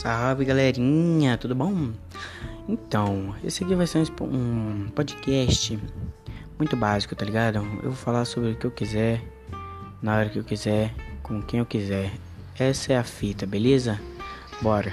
Salve galerinha, tudo bom? Então, esse aqui vai ser um podcast muito básico, tá ligado? Eu vou falar sobre o que eu quiser, na hora que eu quiser, com quem eu quiser. Essa é a fita, beleza? Bora!